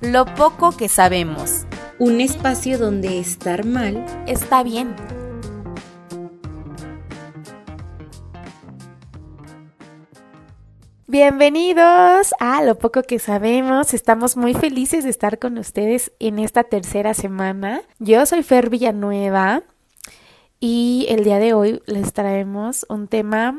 lo poco que sabemos. Un espacio donde estar mal está bien. Bienvenidos a Lo poco que sabemos. Estamos muy felices de estar con ustedes en esta tercera semana. Yo soy Fer Villanueva y el día de hoy les traemos un tema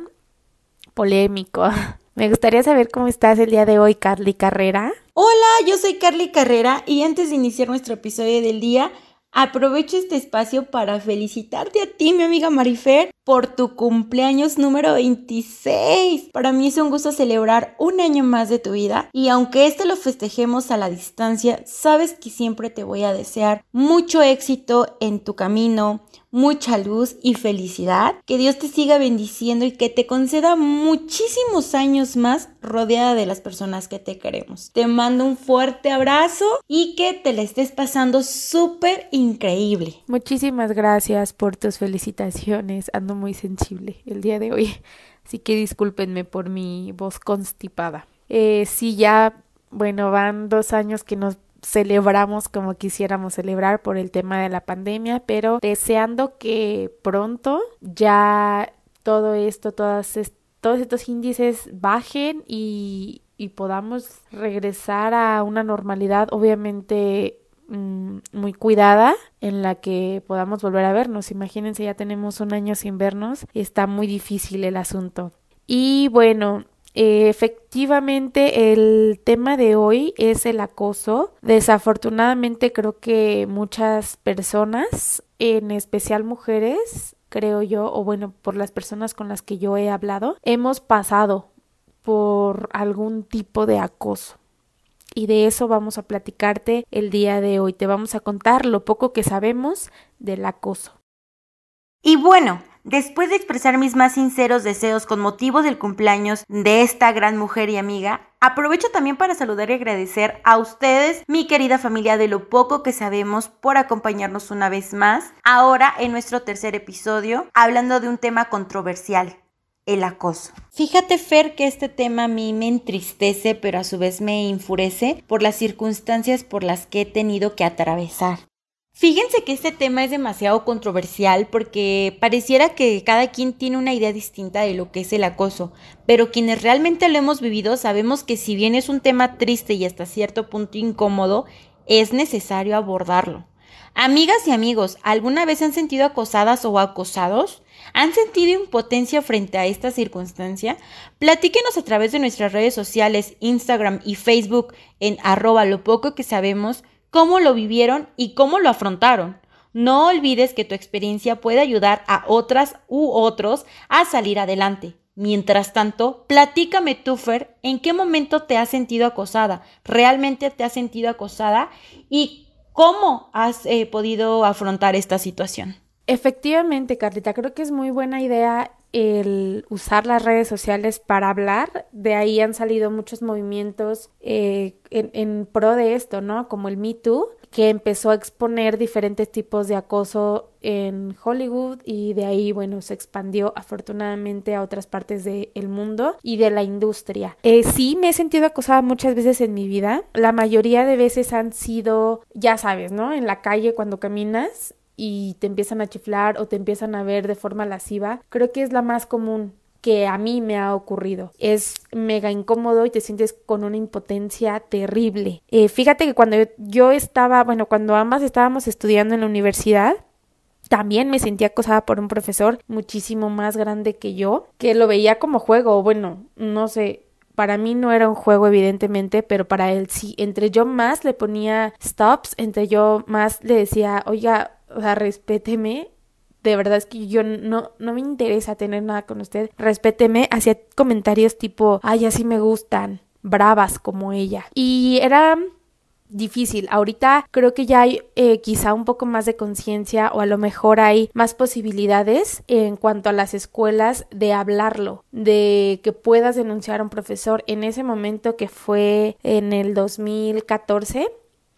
polémico. Me gustaría saber cómo estás el día de hoy, Carly Carrera. Hola, yo soy Carly Carrera y antes de iniciar nuestro episodio del día, aprovecho este espacio para felicitarte a ti, mi amiga Marifer, por tu cumpleaños número 26. Para mí es un gusto celebrar un año más de tu vida y aunque este lo festejemos a la distancia, sabes que siempre te voy a desear mucho éxito en tu camino, mucha luz y felicidad. Que Dios te siga bendiciendo y que te conceda muchísimos años más rodeada de las personas que te queremos. Te mando un fuerte abrazo y que te la estés pasando súper increíble. Muchísimas gracias por tus felicitaciones. Ando muy sensible el día de hoy. Así que discúlpenme por mi voz constipada. Eh, sí, ya, bueno, van dos años que nos celebramos como quisiéramos celebrar por el tema de la pandemia, pero deseando que pronto ya todo esto, todas todos estos índices bajen y, y podamos regresar a una normalidad obviamente mm, muy cuidada en la que podamos volver a vernos. Imagínense, ya tenemos un año sin vernos, está muy difícil el asunto. Y bueno, efectivamente, el tema de hoy es el acoso. Desafortunadamente, creo que muchas personas, en especial mujeres, creo yo, o bueno, por las personas con las que yo he hablado, hemos pasado por algún tipo de acoso. Y de eso vamos a platicarte el día de hoy. Te vamos a contar lo poco que sabemos del acoso. Y bueno, Después de expresar mis más sinceros deseos con motivo del cumpleaños de esta gran mujer y amiga, aprovecho también para saludar y agradecer a ustedes, mi querida familia, de lo poco que sabemos por acompañarnos una vez más, ahora en nuestro tercer episodio, hablando de un tema controversial, el acoso. Fíjate, Fer, que este tema a mí me entristece, pero a su vez me enfurece por las circunstancias por las que he tenido que atravesar. Fíjense que este tema es demasiado controversial porque pareciera que cada quien tiene una idea distinta de lo que es el acoso, pero quienes realmente lo hemos vivido sabemos que si bien es un tema triste y hasta cierto punto incómodo, es necesario abordarlo. Amigas y amigos, ¿alguna vez han sentido acosadas o acosados? ¿Han sentido impotencia frente a esta circunstancia? Platíquenos a través de nuestras redes sociales, Instagram y Facebook en arroba lo poco que sabemos cómo lo vivieron y cómo lo afrontaron. No olvides que tu experiencia puede ayudar a otras u otros a salir adelante. Mientras tanto, platícame tú, Fer, en qué momento te has sentido acosada, realmente te has sentido acosada y cómo has eh, podido afrontar esta situación. Efectivamente, Carlita, creo que es muy buena idea el usar las redes sociales para hablar. De ahí han salido muchos movimientos eh, en, pro de esto, ¿no? Como el Me Too, que empezó a exponer diferentes tipos de acoso en Hollywood y de ahí, bueno, se expandió afortunadamente a otras partes del mundo y de la industria. Eh, sí, me he sentido acosada muchas veces en mi vida. La mayoría de veces han sido, ya sabes, ¿no? En la calle cuando caminas y te empiezan a chiflar o te empiezan a ver de forma lasciva, creo que es la más común que a mí me ha ocurrido. Es mega incómodo y te sientes con una impotencia terrible. Eh, fíjate que cuando yo estaba, bueno, cuando ambas estábamos estudiando en la universidad, también me sentía acosada por un profesor muchísimo más grande que yo, que lo veía como juego, bueno, no sé, para mí no era un juego evidentemente, pero para él sí. Entre yo más le ponía stops, entre yo más le decía, oiga, o sea, respéteme. De verdad es que yo no, no me interesa tener nada con usted. Respéteme. Hacía comentarios tipo, ay, así me gustan. Bravas como ella. Y era difícil. Ahorita creo que ya hay eh, quizá un poco más de conciencia o a lo mejor hay más posibilidades en cuanto a las escuelas de hablarlo, de que puedas denunciar a un profesor. En ese momento que fue en el 2014,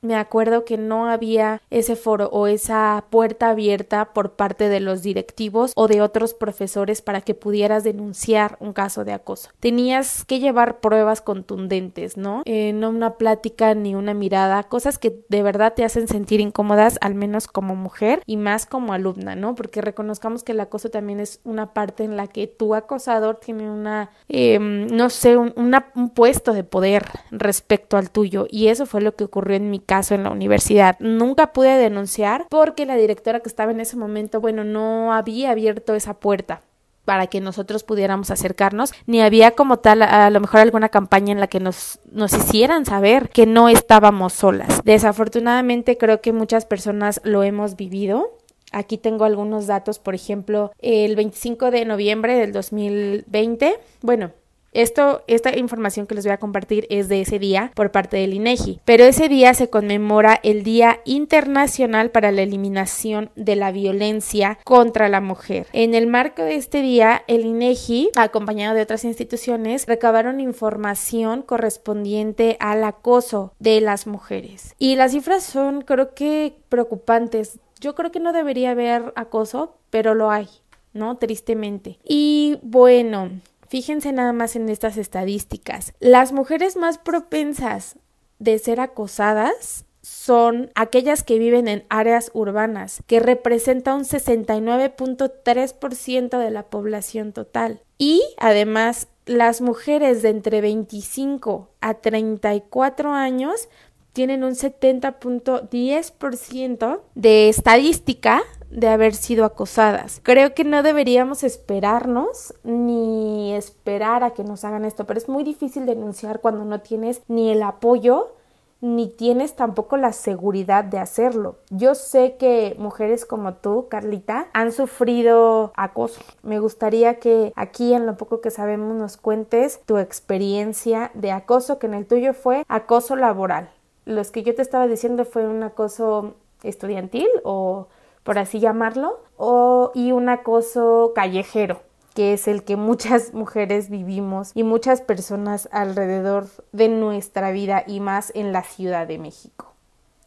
me acuerdo que no había ese foro o esa puerta abierta por parte de los directivos o de otros profesores para que pudieras denunciar un caso de acoso. Tenías que llevar pruebas contundentes, ¿no? Eh, no una plática ni una mirada, cosas que de verdad te hacen sentir incómodas, al menos como mujer y más como alumna, ¿no? Porque reconozcamos que el acoso también es una parte en la que tu acosador tiene una, em, no sé, un, un puesto de poder respecto al tuyo y eso fue lo que ocurrió en mi caso en la universidad. Nunca pude denunciar porque la directora que estaba en ese momento, bueno, no había abierto esa puerta para que nosotros pudiéramos acercarnos, ni había como tal a lo mejor alguna campaña en la que nos, nos hicieran saber que no estábamos solas. Desafortunadamente creo que muchas personas lo hemos vivido. Aquí tengo algunos datos, por ejemplo, el 25 de noviembre del 2020, bueno, esto, esta información que les voy a compartir es de ese día por parte del INEGI, pero ese día se conmemora el Día Internacional para la Eliminación de la Violencia contra la Mujer. En el marco de este día, el INEGI, acompañado de otras instituciones, recabaron información correspondiente al acoso de las mujeres. Y las cifras son, creo que, preocupantes. Yo creo que no debería haber acoso, pero lo hay. ¿no? Tristemente. Y bueno, Fíjense nada más en estas estadísticas. Las mujeres más propensas de ser acosadas son aquellas que viven en áreas urbanas, que representa un 69.3% de la población total. Y además, las mujeres de entre 25 a 34 años tienen un 70.10% de estadística de haber sido acosadas. Creo que no deberíamos esperarnos ni esperar a que nos hagan esto, pero es muy difícil denunciar cuando no tienes ni el apoyo ni tienes tampoco la seguridad de hacerlo. Yo sé que mujeres como tú, Carlita, han sufrido acoso. Me gustaría que aquí en lo poco que sabemos nos cuentes tu experiencia de acoso, que en el tuyo fue acoso laboral. Los que yo te estaba diciendo fue un acoso estudiantil o por así llamarlo, o, y un acoso callejero que es el que muchas mujeres vivimos y muchas personas alrededor de nuestra vida y más en la Ciudad de México,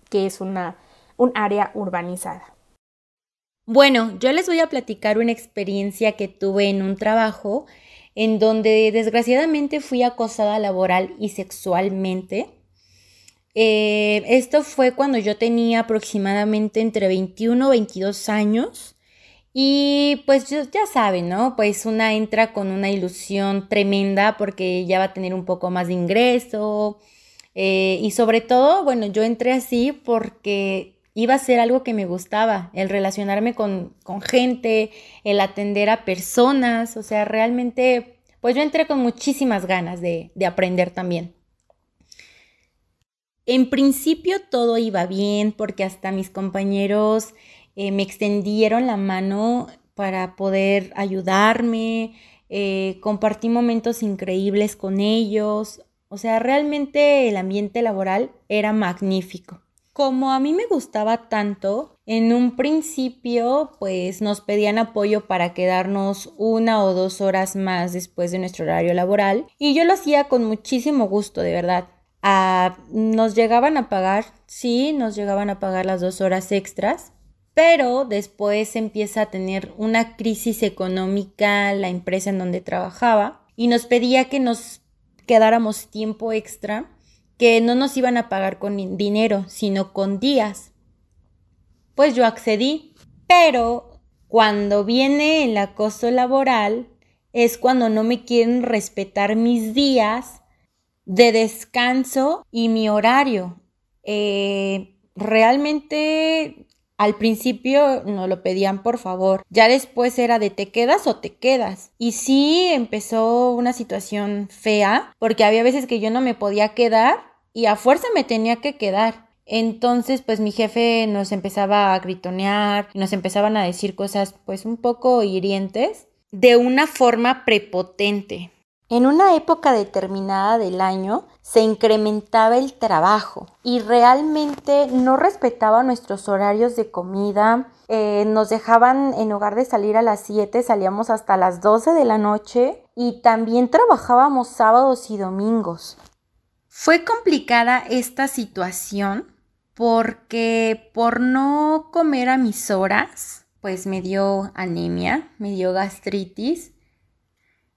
que es una un área urbanizada. Bueno, yo les voy a platicar una experiencia que tuve en un trabajo en donde desgraciadamente fui acosada laboral y sexualmente eh, esto fue cuando yo tenía aproximadamente entre 21 o 22 años. Y pues ya saben, ¿no? Pues una entra con una ilusión tremenda porque ya va a tener un poco más de ingreso. Eh, y sobre todo, bueno, yo entré así porque iba a ser algo que me gustaba, el relacionarme con, gente, el atender a personas, o sea, realmente, pues yo entré con muchísimas ganas de aprender también. En principio todo iba bien porque hasta mis compañeros eh, me extendieron la mano para poder ayudarme, eh, compartí momentos increíbles con ellos, o sea, realmente el ambiente laboral era magnífico. Como a mí me gustaba tanto, en un principio pues nos pedían apoyo para quedarnos una o dos horas más después de nuestro horario laboral y yo lo hacía con muchísimo gusto, de verdad nos llegaban a pagar, sí, nos llegaban a pagar las dos horas extras, pero después empieza a tener una crisis económica la empresa en donde trabajaba y nos pedía que nos quedáramos tiempo extra, que no nos iban a pagar con dinero, sino con días. Pues yo accedí, pero cuando viene el acoso laboral es cuando no me quieren respetar mis días de descanso y mi horario. Eh, realmente al principio no lo pedían por favor, ya después era de te quedas o te quedas. Y sí empezó una situación fea, porque había veces que yo no me podía quedar y a fuerza me tenía que quedar. Entonces, pues mi jefe nos empezaba a gritonear, nos empezaban a decir cosas pues un poco hirientes de una forma prepotente. En una época determinada del año se incrementaba el trabajo y realmente no respetaba nuestros horarios de comida. Eh, nos dejaban, en lugar de salir a las 7, salíamos hasta las 12 de la noche y también trabajábamos sábados y domingos. Fue complicada esta situación porque por no comer a mis horas, pues me dio anemia, me dio gastritis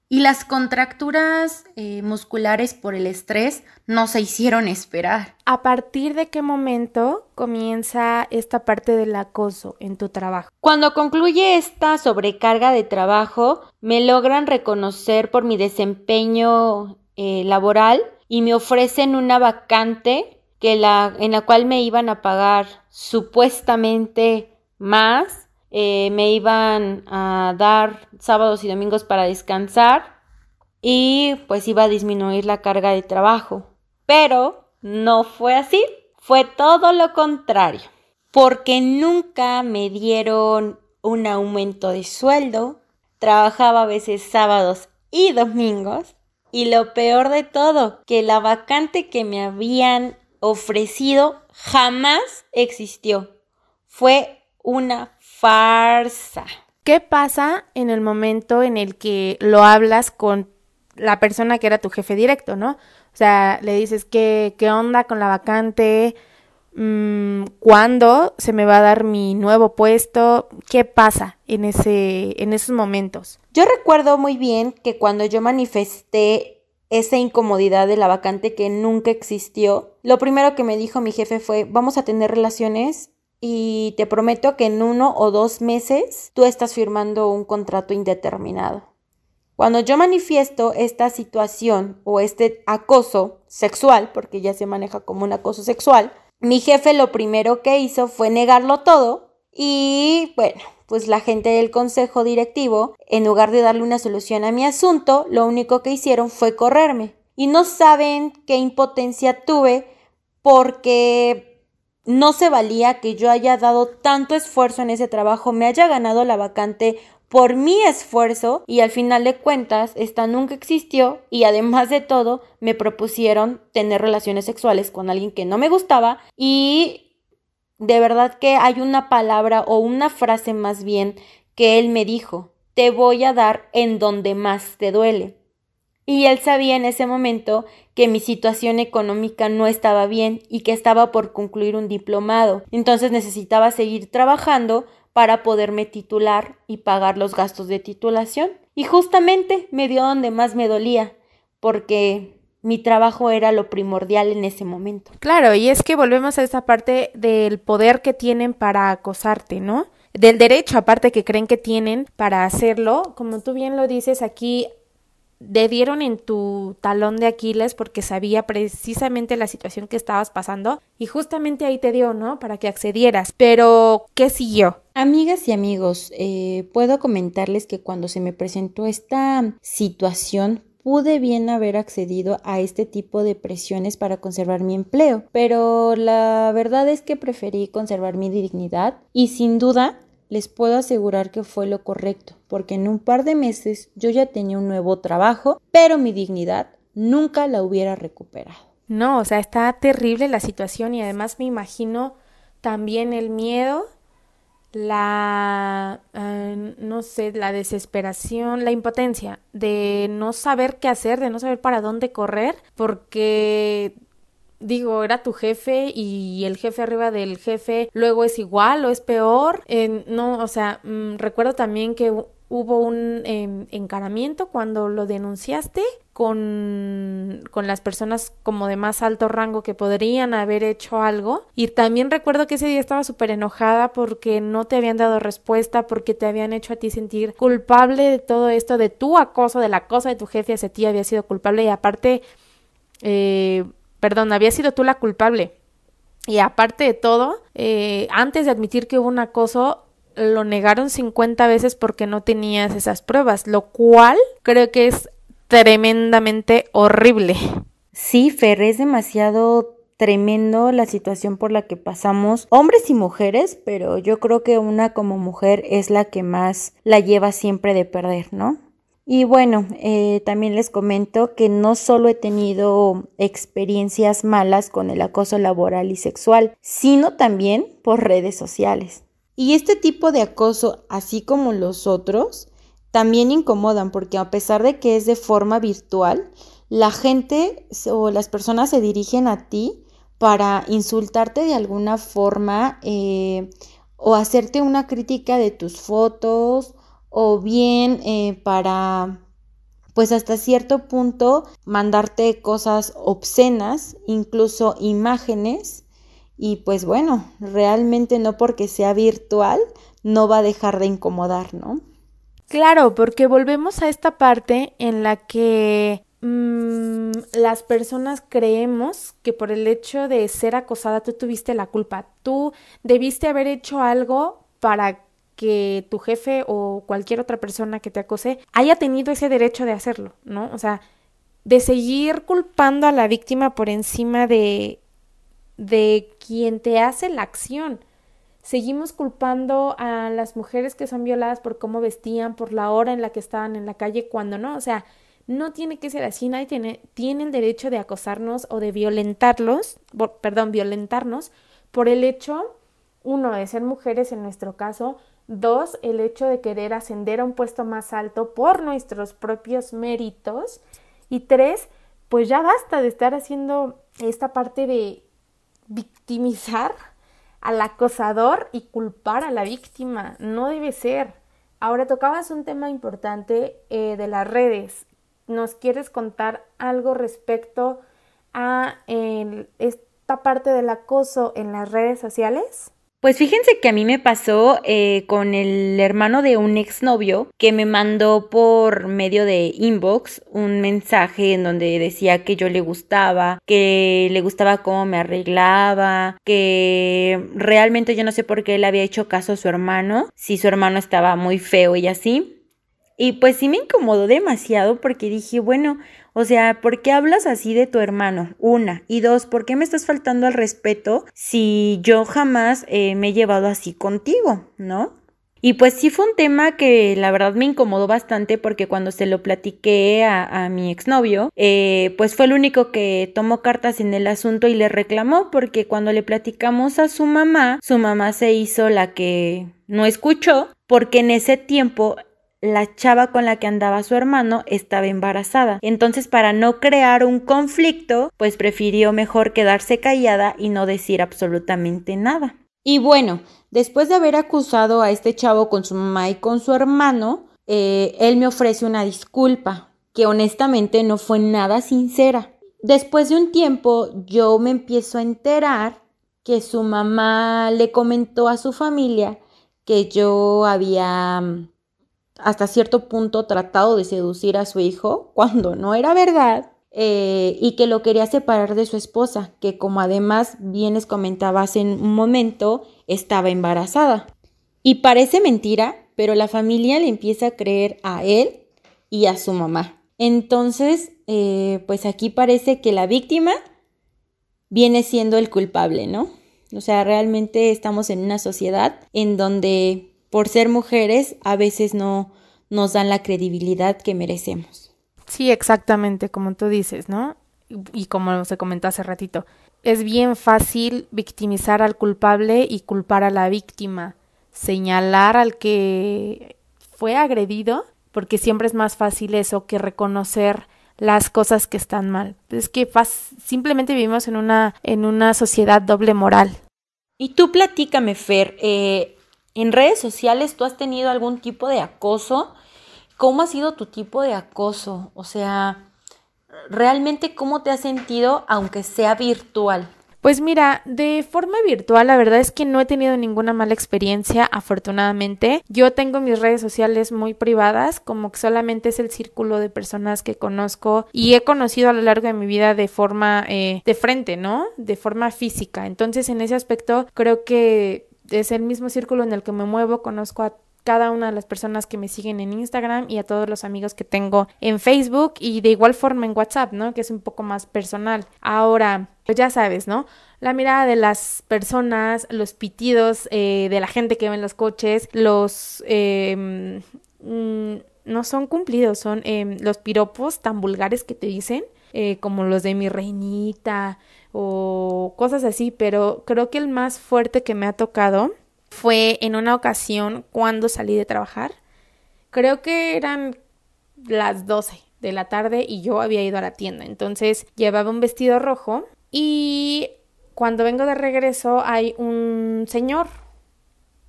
y las contracturas eh, musculares por el estrés no se hicieron esperar. ¿A partir de qué momento comienza esta parte del acoso en tu trabajo? Cuando concluye esta sobrecarga de trabajo, me logran reconocer por mi desempeño eh, laboral y me ofrecen una vacante que la, en la cual me iban a pagar supuestamente más, eh, me iban a dar sábados y domingos para descansar y pues iba a disminuir la carga de trabajo. Pero no fue así, fue todo lo contrario, porque nunca me dieron un aumento de sueldo, trabajaba a veces sábados y domingos y lo peor de todo, que la vacante que me habían ofrecido jamás existió. Fue una farsa. ¿Qué pasa en el momento en el que lo hablas con la persona que era tu jefe directo, no? O sea, le dices, ¿qué, qué onda con la vacante? Mm, ¿Cuándo se me va a dar mi nuevo puesto? ¿Qué pasa en, ese, en esos momentos? Yo recuerdo muy bien que cuando yo manifesté esa incomodidad de la vacante que nunca existió, lo primero que me dijo mi jefe fue, vamos a tener relaciones y te prometo que en uno o dos meses tú estás firmando un contrato indeterminado. Cuando yo manifiesto esta situación o este acoso sexual, porque ya se maneja como un acoso sexual, mi jefe lo primero que hizo fue negarlo todo y bueno, pues la gente del consejo directivo, en lugar de darle una solución a mi asunto, lo único que hicieron fue correrme. Y no saben qué impotencia tuve porque no se valía que yo haya dado tanto esfuerzo en ese trabajo, me haya ganado la vacante por mi esfuerzo y al final de cuentas esta nunca existió y además de todo me propusieron tener relaciones sexuales con alguien que no me gustaba y de verdad que hay una palabra o una frase más bien que él me dijo, te voy a dar en donde más te duele. Y él sabía en ese momento que mi situación económica no estaba bien y que estaba por concluir un diplomado. Entonces necesitaba seguir trabajando para poderme titular y pagar los gastos de titulación. Y justamente me dio donde más me dolía, porque mi trabajo era lo primordial en ese momento. Claro, y es que volvemos a esa parte del poder que tienen para acosarte, ¿no? Del derecho aparte que creen que tienen para hacerlo, como tú bien lo dices, aquí le dieron en tu talón de Aquiles porque sabía precisamente la situación que estabas pasando y justamente ahí te dio, ¿no? Para que accedieras. Pero, ¿qué siguió? Amigas y amigos, eh, puedo comentarles que cuando se me presentó esta situación pude bien haber accedido a este tipo de presiones para conservar mi empleo, pero la verdad es que preferí conservar mi dignidad y sin duda les puedo asegurar que fue lo correcto, porque en un par de meses yo ya tenía un nuevo trabajo, pero mi dignidad nunca la hubiera recuperado. No, o sea, está terrible la situación y además me imagino también el miedo la, eh, no sé, la desesperación, la impotencia de no saber qué hacer, de no saber para dónde correr, porque digo, era tu jefe y el jefe arriba del jefe luego es igual o es peor. no, o sea, mm, recuerdo también que hubo un em, encaramiento cuando lo denunciaste con, con las personas como de más alto rango que podrían haber hecho algo. Y también recuerdo que ese día estaba súper enojada porque no te habían dado respuesta, porque te habían hecho a ti sentir culpable de todo esto, de tu acoso, del acoso de tu jefe hacia ti había sido culpable y aparte, eh, perdón, había sido tú la culpable. Y aparte de todo, eh, antes de admitir que hubo un acoso, lo negaron 50 veces porque no tenías esas pruebas, lo cual creo que es tremendamente horrible. Sí, Fer, es demasiado tremendo la situación por la que pasamos hombres y mujeres, pero yo creo que una como mujer es la que más la lleva siempre de perder, ¿no? Y bueno, eh, también les comento que no solo he tenido experiencias malas con el acoso laboral y sexual, sino también por redes sociales. Y este tipo de acoso, así como los otros, también incomodan porque a pesar de que es de forma virtual, la gente o las personas se dirigen a ti para insultarte de alguna forma eh, o hacerte una crítica de tus fotos o bien eh, para pues hasta cierto punto mandarte cosas obscenas, incluso imágenes y pues bueno, realmente no porque sea virtual no va a dejar de incomodar, ¿no? Claro, porque volvemos a esta parte en la que mmm, las personas creemos que por el hecho de ser acosada tú tuviste la culpa, tú debiste haber hecho algo para que tu jefe o cualquier otra persona que te acose haya tenido ese derecho de hacerlo, ¿no? O sea, de seguir culpando a la víctima por encima de de quien te hace la acción. Seguimos culpando a las mujeres que son violadas por cómo vestían, por la hora en la que estaban en la calle, cuando no, o sea, no tiene que ser así, nadie tiene, el derecho de acosarnos o de violentarlos, perdón, violentarnos por el hecho, uno, de ser mujeres en nuestro caso, dos, el hecho de querer ascender a un puesto más alto por nuestros propios méritos, y tres, pues ya basta de estar haciendo esta parte de victimizar al acosador y culpar a la víctima. No debe ser. Ahora tocabas un tema importante eh, de las redes. ¿Nos quieres contar algo respecto a esta parte del acoso en las redes sociales? Pues fíjense que a mí me pasó eh, con el hermano de un exnovio que me mandó por medio de inbox un mensaje en donde decía que yo le gustaba, que le gustaba cómo me arreglaba, que realmente yo no sé por qué le había hecho caso a su hermano, si su hermano estaba muy feo y así. Y pues sí me incomodó demasiado porque dije, bueno, o sea, ¿por qué hablas así de tu hermano? Una. Y dos, ¿por qué me estás faltando al respeto si yo jamás eh, me he llevado así contigo, ¿no? Y pues sí fue un tema que la verdad me incomodó bastante porque cuando se lo platiqué a, mi exnovio, eh, pues fue el único que tomó cartas en el asunto y le reclamó porque cuando le platicamos a su mamá, su mamá se hizo la que no escuchó porque en ese tiempo la chava con la que andaba su hermano estaba embarazada. Entonces, para no crear un conflicto, pues prefirió mejor quedarse callada y no decir absolutamente nada. Y bueno, después de haber acusado a este chavo con su mamá y con su hermano, eh, él me ofrece una disculpa, que honestamente no fue nada sincera. Después de un tiempo, yo me empiezo a enterar que su mamá le comentó a su familia que yo había hasta cierto punto tratado de seducir a su hijo cuando no era verdad eh, y que lo quería separar de su esposa, que como además bien les comentaba hace un momento, estaba embarazada. Y parece mentira, pero la familia le empieza a creer a él y a su mamá. Entonces, eh, pues aquí parece que la víctima viene siendo el culpable, ¿no? O sea, realmente estamos en una sociedad en donde por ser mujeres a veces no nos dan la credibilidad que merecemos. Sí, exactamente, como tú dices, ¿no? Y como se comentó hace ratito, es bien fácil victimizar al culpable y culpar a la víctima, señalar al que fue agredido, porque siempre es más fácil eso que reconocer las cosas que están mal. Es que simplemente vivimos en una, en una sociedad doble moral. Y tú platícame, Fer, eh, en redes sociales tú has tenido algún tipo de acoso. ¿Cómo ha sido tu tipo de acoso? O sea, realmente cómo te has sentido aunque sea virtual. Pues mira, de forma virtual la verdad es que no he tenido ninguna mala experiencia, afortunadamente. Yo tengo mis redes sociales muy privadas, como que solamente es el círculo de personas que conozco y he conocido a lo largo de mi vida de forma eh, de frente, ¿no? De forma física. Entonces en ese aspecto creo que es el mismo círculo en el que me muevo, conozco a cada una de las personas que me siguen en Instagram y a todos los amigos que tengo en Facebook y de igual forma en WhatsApp, ¿no? Que es un poco más personal. Ahora, pues ya sabes, ¿no? La mirada de las personas, los pitidos eh, de la gente que ve en los coches, los... Mm, no son cumplidos, son em, los piropos tan vulgares que te dicen, eh, como los de mi reinita o cosas así, pero creo que el más fuerte que me ha tocado fue en una ocasión cuando salí de trabajar. Creo que eran las 12 de la tarde y yo había ido a la tienda, entonces llevaba un vestido rojo y cuando vengo de regreso hay un señor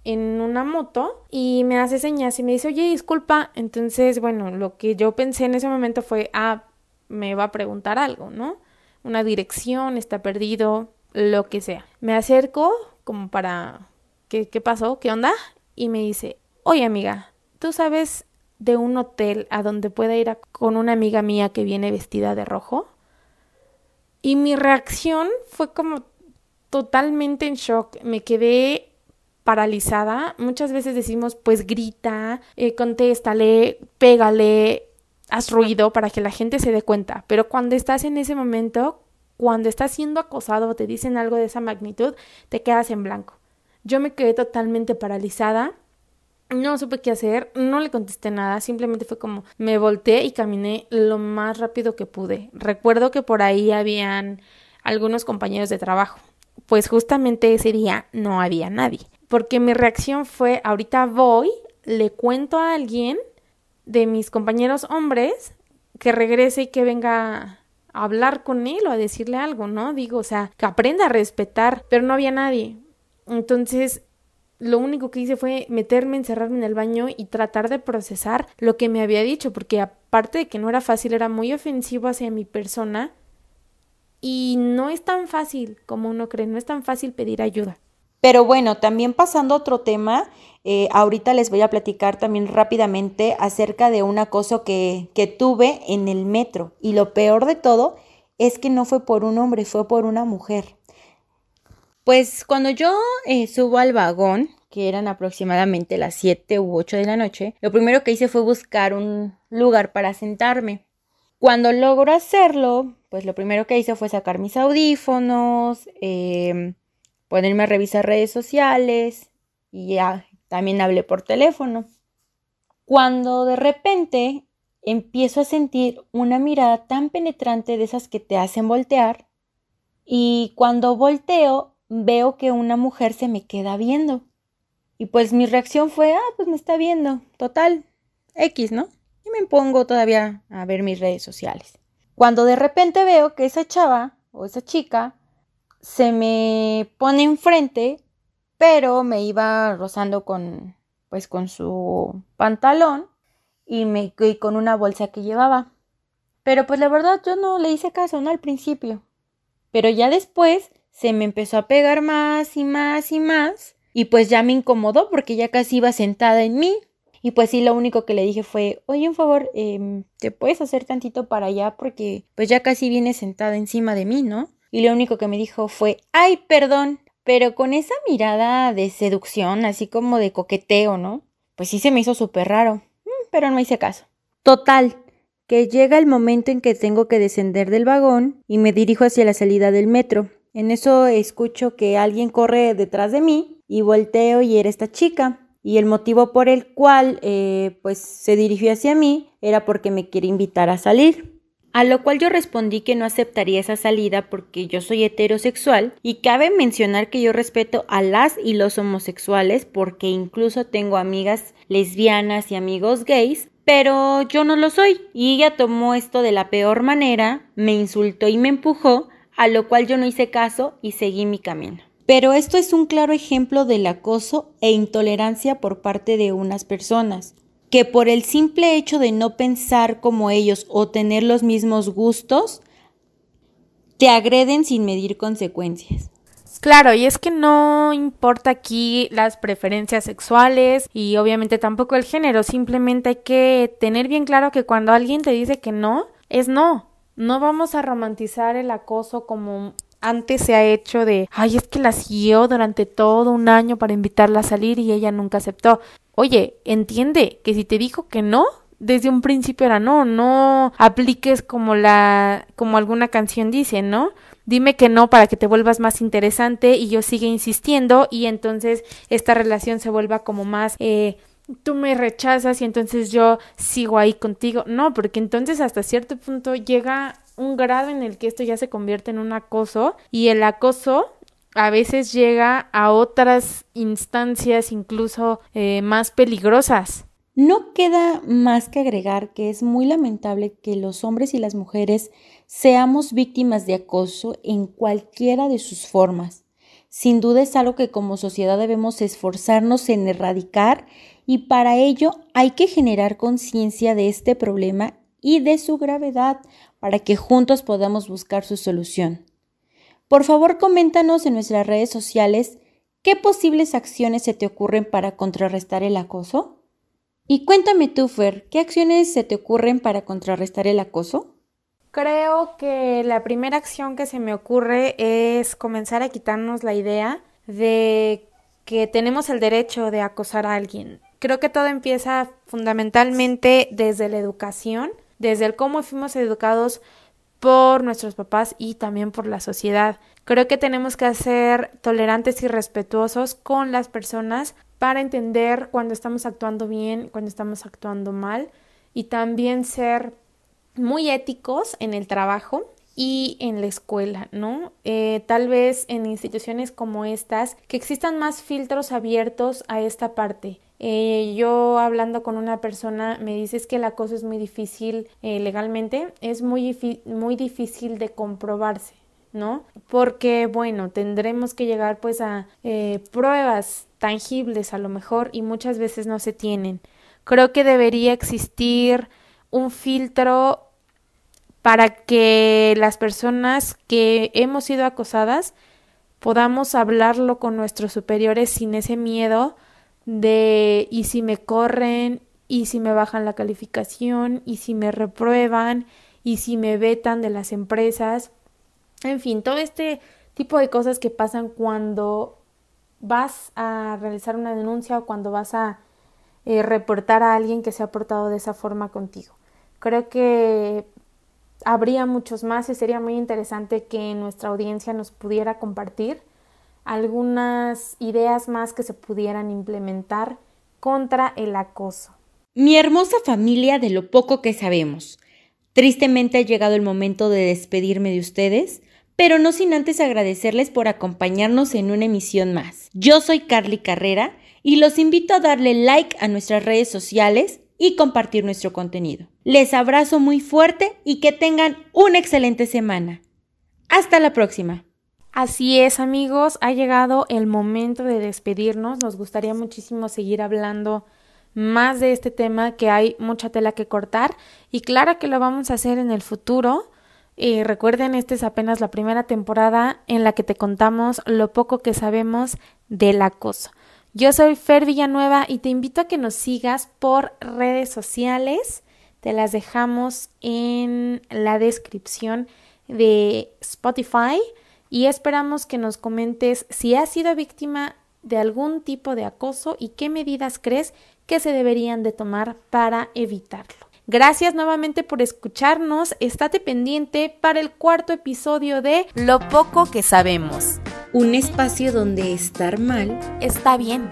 en una moto y me hace señas y me dice, oye, disculpa. Entonces, bueno, lo que yo pensé en ese momento fue, ah, me va a preguntar algo, ¿no? Una dirección, está perdido, lo que sea. Me acerco como para, ¿qué, qué pasó? ¿Qué onda? Y me dice, oye amiga, ¿tú sabes de un hotel a donde pueda ir con una amiga mía que viene vestida de rojo? Y mi reacción fue como totalmente en shock. Me quedé paralizada, muchas veces decimos, pues grita, eh, contéstale, pégale, haz ruido para que la gente se dé cuenta. Pero cuando estás en ese momento, cuando estás siendo acosado o te dicen algo de esa magnitud, te quedas en blanco. Yo me quedé totalmente paralizada. No supe qué hacer, no le contesté nada, simplemente fue como me volteé y caminé lo más rápido que pude. Recuerdo que por ahí habían algunos compañeros de trabajo. Pues justamente ese día no había nadie porque mi reacción fue, ahorita voy, le cuento a alguien de mis compañeros hombres que regrese y que venga a hablar con él o a decirle algo, ¿no? Digo, o sea, que aprenda a respetar, pero no había nadie. Entonces, lo único que hice fue meterme, encerrarme en el baño y tratar de procesar lo que me había dicho, porque aparte de que no era fácil, era muy ofensivo hacia mi persona y no es tan fácil como uno cree, no es tan fácil pedir ayuda. Pero bueno, también pasando a otro tema, eh, ahorita les voy a platicar también rápidamente acerca de un acoso que, que tuve en el metro. Y lo peor de todo es que no fue por un hombre, fue por una mujer. Pues cuando yo eh, subo al vagón, que eran aproximadamente las 7 u 8 de la noche, lo primero que hice fue buscar un lugar para sentarme. Cuando logro hacerlo, pues lo primero que hice fue sacar mis audífonos, eh, ponerme a revisar redes sociales y ya también hablé por teléfono. Cuando de repente empiezo a sentir una mirada tan penetrante de esas que te hacen voltear y cuando volteo veo que una mujer se me queda viendo. Y pues mi reacción fue, ah, pues me está viendo, total, X, ¿no? Y me pongo todavía a ver mis redes sociales. Cuando de repente veo que esa chava o esa chica se me pone enfrente, pero me iba rozando con, pues, con su pantalón y me y con una bolsa que llevaba. Pero pues la verdad yo no le hice caso, ¿no? Al principio. Pero ya después se me empezó a pegar más y más y más. Y pues ya me incomodó porque ya casi iba sentada en mí. Y pues sí, lo único que le dije fue, oye, un favor, em, ¿te puedes hacer tantito para allá? Porque pues ya casi viene sentada encima de mí, ¿no? Y lo único que me dijo fue, ay, perdón, pero con esa mirada de seducción, así como de coqueteo, ¿no? Pues sí se me hizo súper raro, mm, pero no hice caso. Total, que llega el momento en que tengo que descender del vagón y me dirijo hacia la salida del metro. En eso escucho que alguien corre detrás de mí y volteo y era esta chica. Y el motivo por el cual eh, pues se dirigió hacia mí era porque me quiere invitar a salir. A lo cual yo respondí que no aceptaría esa salida porque yo soy heterosexual y cabe mencionar que yo respeto a las y los homosexuales porque incluso tengo amigas lesbianas y amigos gays, pero yo no lo soy y ella tomó esto de la peor manera, me insultó y me empujó, a lo cual yo no hice caso y seguí mi camino. Pero esto es un claro ejemplo del acoso e intolerancia por parte de unas personas que por el simple hecho de no pensar como ellos o tener los mismos gustos, te agreden sin medir consecuencias. Claro, y es que no importa aquí las preferencias sexuales y obviamente tampoco el género, simplemente hay que tener bien claro que cuando alguien te dice que no, es no. No vamos a romantizar el acoso como antes se ha hecho de, ay, es que la siguió durante todo un año para invitarla a salir y ella nunca aceptó. Oye, entiende que si te dijo que no, desde un principio era no, no apliques como la, como alguna canción dice, ¿no? Dime que no para que te vuelvas más interesante y yo siga insistiendo y entonces esta relación se vuelva como más eh, tú me rechazas y entonces yo sigo ahí contigo. No, porque entonces hasta cierto punto llega un grado en el que esto ya se convierte en un acoso y el acoso a veces llega a otras instancias incluso eh, más peligrosas. No queda más que agregar que es muy lamentable que los hombres y las mujeres seamos víctimas de acoso en cualquiera de sus formas. Sin duda es algo que como sociedad debemos esforzarnos en erradicar y para ello hay que generar conciencia de este problema y de su gravedad para que juntos podamos buscar su solución. Por favor, coméntanos en nuestras redes sociales qué posibles acciones se te ocurren para contrarrestar el acoso. Y cuéntame tú, Fer, ¿qué acciones se te ocurren para contrarrestar el acoso? Creo que la primera acción que se me ocurre es comenzar a quitarnos la idea de que tenemos el derecho de acosar a alguien. Creo que todo empieza fundamentalmente desde la educación, desde el cómo fuimos educados por nuestros papás y también por la sociedad. Creo que tenemos que ser tolerantes y respetuosos con las personas para entender cuando estamos actuando bien, cuando estamos actuando mal y también ser muy éticos en el trabajo y en la escuela, ¿no? Eh, tal vez en instituciones como estas, que existan más filtros abiertos a esta parte. Eh, yo hablando con una persona me dices que el acoso es muy difícil eh, legalmente, es muy, muy difícil de comprobarse, ¿no? Porque, bueno, tendremos que llegar pues a pruebas tangibles a lo mejor y muchas veces no se tienen. Creo que debería existir un filtro para que las personas que hemos sido acosadas podamos hablarlo con nuestros superiores sin ese miedo de y si me corren y si me bajan la calificación y si me reprueban y si me vetan de las empresas. En fin, todo este tipo de cosas que pasan cuando vas a realizar una denuncia o cuando vas a eh, reportar a alguien que se ha portado de esa forma contigo. Creo que habría muchos más y sería muy interesante que nuestra audiencia nos pudiera compartir algunas ideas más que se pudieran implementar contra el acoso. Mi hermosa familia de lo poco que sabemos. Tristemente ha llegado el momento de despedirme de ustedes pero no sin antes agradecerles por acompañarnos en una emisión más. Yo soy Carly Carrera y los invito a darle like a nuestras redes sociales y compartir nuestro contenido. Les abrazo muy fuerte y que tengan una excelente semana. Hasta la próxima. Así es amigos, ha llegado el momento de despedirnos. Nos gustaría muchísimo seguir hablando más de este tema que hay mucha tela que cortar y claro que lo vamos a hacer en el futuro y recuerden, esta es apenas la primera temporada en la que te contamos lo poco que sabemos del acoso. Yo soy Fer Villanueva y te invito a que nos sigas por redes sociales. Te las dejamos en la descripción de Spotify y esperamos que nos comentes si has sido víctima de algún tipo de acoso y qué medidas crees que se deberían de tomar para evitarlo. Gracias nuevamente por escucharnos. Estate pendiente para el cuarto episodio de Lo poco que sabemos. Un espacio donde estar mal está bien.